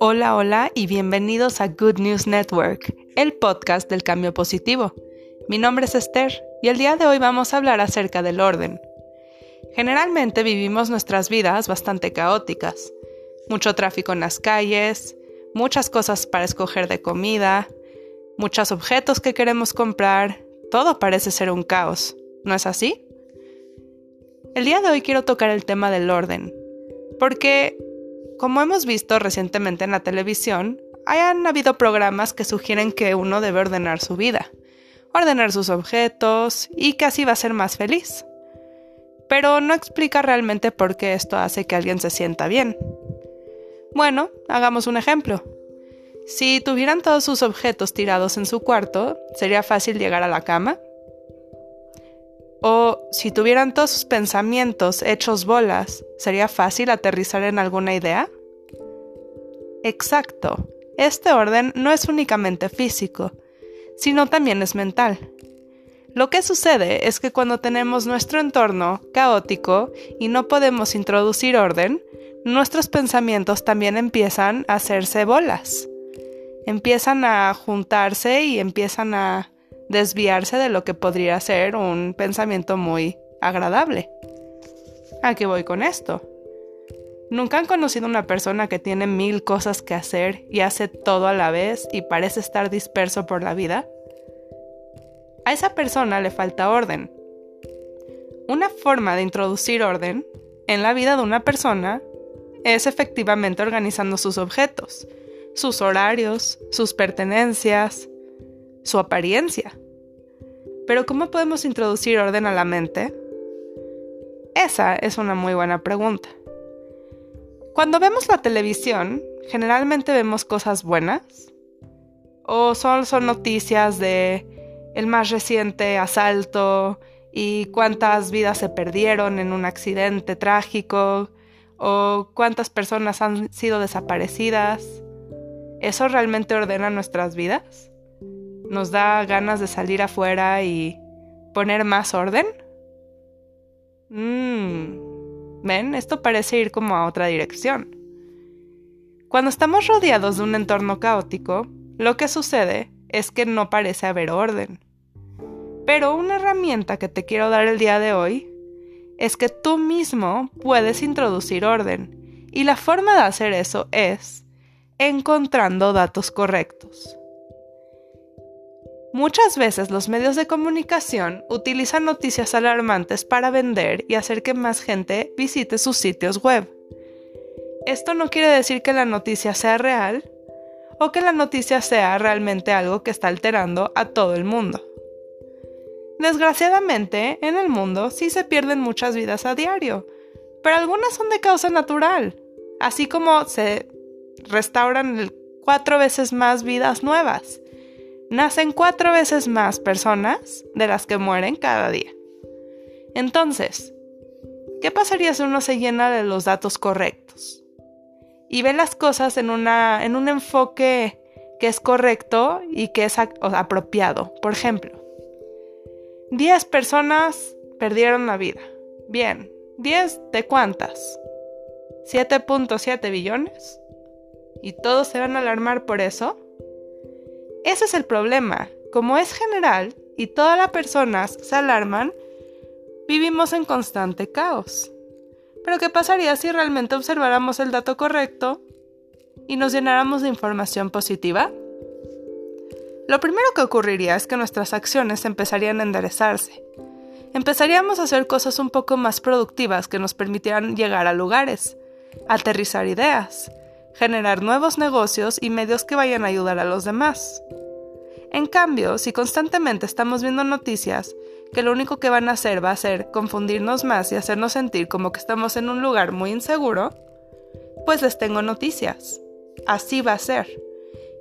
Hola, hola y bienvenidos a Good News Network, el podcast del cambio positivo. Mi nombre es Esther y el día de hoy vamos a hablar acerca del orden. Generalmente vivimos nuestras vidas bastante caóticas. Mucho tráfico en las calles, muchas cosas para escoger de comida, muchos objetos que queremos comprar, todo parece ser un caos, ¿no es así? El día de hoy quiero tocar el tema del orden, porque, como hemos visto recientemente en la televisión, hayan habido programas que sugieren que uno debe ordenar su vida, ordenar sus objetos y que así va a ser más feliz. Pero no explica realmente por qué esto hace que alguien se sienta bien. Bueno, hagamos un ejemplo. Si tuvieran todos sus objetos tirados en su cuarto, ¿sería fácil llegar a la cama? O si tuvieran todos sus pensamientos hechos bolas, ¿sería fácil aterrizar en alguna idea? Exacto. Este orden no es únicamente físico, sino también es mental. Lo que sucede es que cuando tenemos nuestro entorno caótico y no podemos introducir orden, nuestros pensamientos también empiezan a hacerse bolas. Empiezan a juntarse y empiezan a desviarse de lo que podría ser un pensamiento muy agradable. ¿A qué voy con esto? ¿Nunca han conocido una persona que tiene mil cosas que hacer y hace todo a la vez y parece estar disperso por la vida? A esa persona le falta orden. Una forma de introducir orden en la vida de una persona es efectivamente organizando sus objetos, sus horarios, sus pertenencias, su apariencia. Pero ¿cómo podemos introducir orden a la mente? Esa es una muy buena pregunta. Cuando vemos la televisión, generalmente vemos cosas buenas o solo son noticias de el más reciente asalto y cuántas vidas se perdieron en un accidente trágico o cuántas personas han sido desaparecidas. ¿Eso realmente ordena nuestras vidas? Nos da ganas de salir afuera y poner más orden? Mmm, ven, esto parece ir como a otra dirección. Cuando estamos rodeados de un entorno caótico, lo que sucede es que no parece haber orden. Pero una herramienta que te quiero dar el día de hoy es que tú mismo puedes introducir orden. Y la forma de hacer eso es encontrando datos correctos. Muchas veces los medios de comunicación utilizan noticias alarmantes para vender y hacer que más gente visite sus sitios web. Esto no quiere decir que la noticia sea real o que la noticia sea realmente algo que está alterando a todo el mundo. Desgraciadamente, en el mundo sí se pierden muchas vidas a diario, pero algunas son de causa natural, así como se restauran cuatro veces más vidas nuevas nacen cuatro veces más personas de las que mueren cada día. Entonces, ¿qué pasaría si uno se llena de los datos correctos? Y ve las cosas en, una, en un enfoque que es correcto y que es apropiado. Por ejemplo, 10 personas perdieron la vida. Bien, ¿10 de cuántas? ¿7.7 billones? ¿Y todos se van a alarmar por eso? Ese es el problema. Como es general y todas las personas se alarman, vivimos en constante caos. Pero ¿qué pasaría si realmente observáramos el dato correcto y nos llenáramos de información positiva? Lo primero que ocurriría es que nuestras acciones empezarían a enderezarse. Empezaríamos a hacer cosas un poco más productivas que nos permitieran llegar a lugares, aterrizar ideas, generar nuevos negocios y medios que vayan a ayudar a los demás. En cambio, si constantemente estamos viendo noticias que lo único que van a hacer va a ser confundirnos más y hacernos sentir como que estamos en un lugar muy inseguro, pues les tengo noticias. Así va a ser.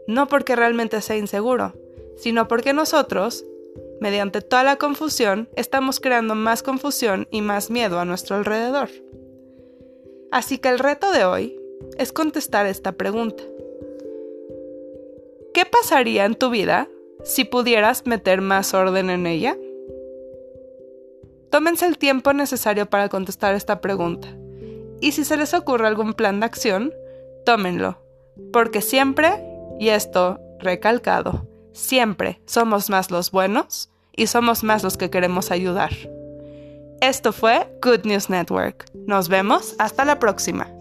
No porque realmente sea inseguro, sino porque nosotros, mediante toda la confusión, estamos creando más confusión y más miedo a nuestro alrededor. Así que el reto de hoy es contestar esta pregunta. ¿Qué pasaría en tu vida si pudieras meter más orden en ella? Tómense el tiempo necesario para contestar esta pregunta. Y si se les ocurre algún plan de acción, tómenlo, Porque siempre, y esto recalcado, siempre somos más los buenos y somos más los que queremos ayudar. Esto fue Good News Network. Nos vemos hasta la próxima.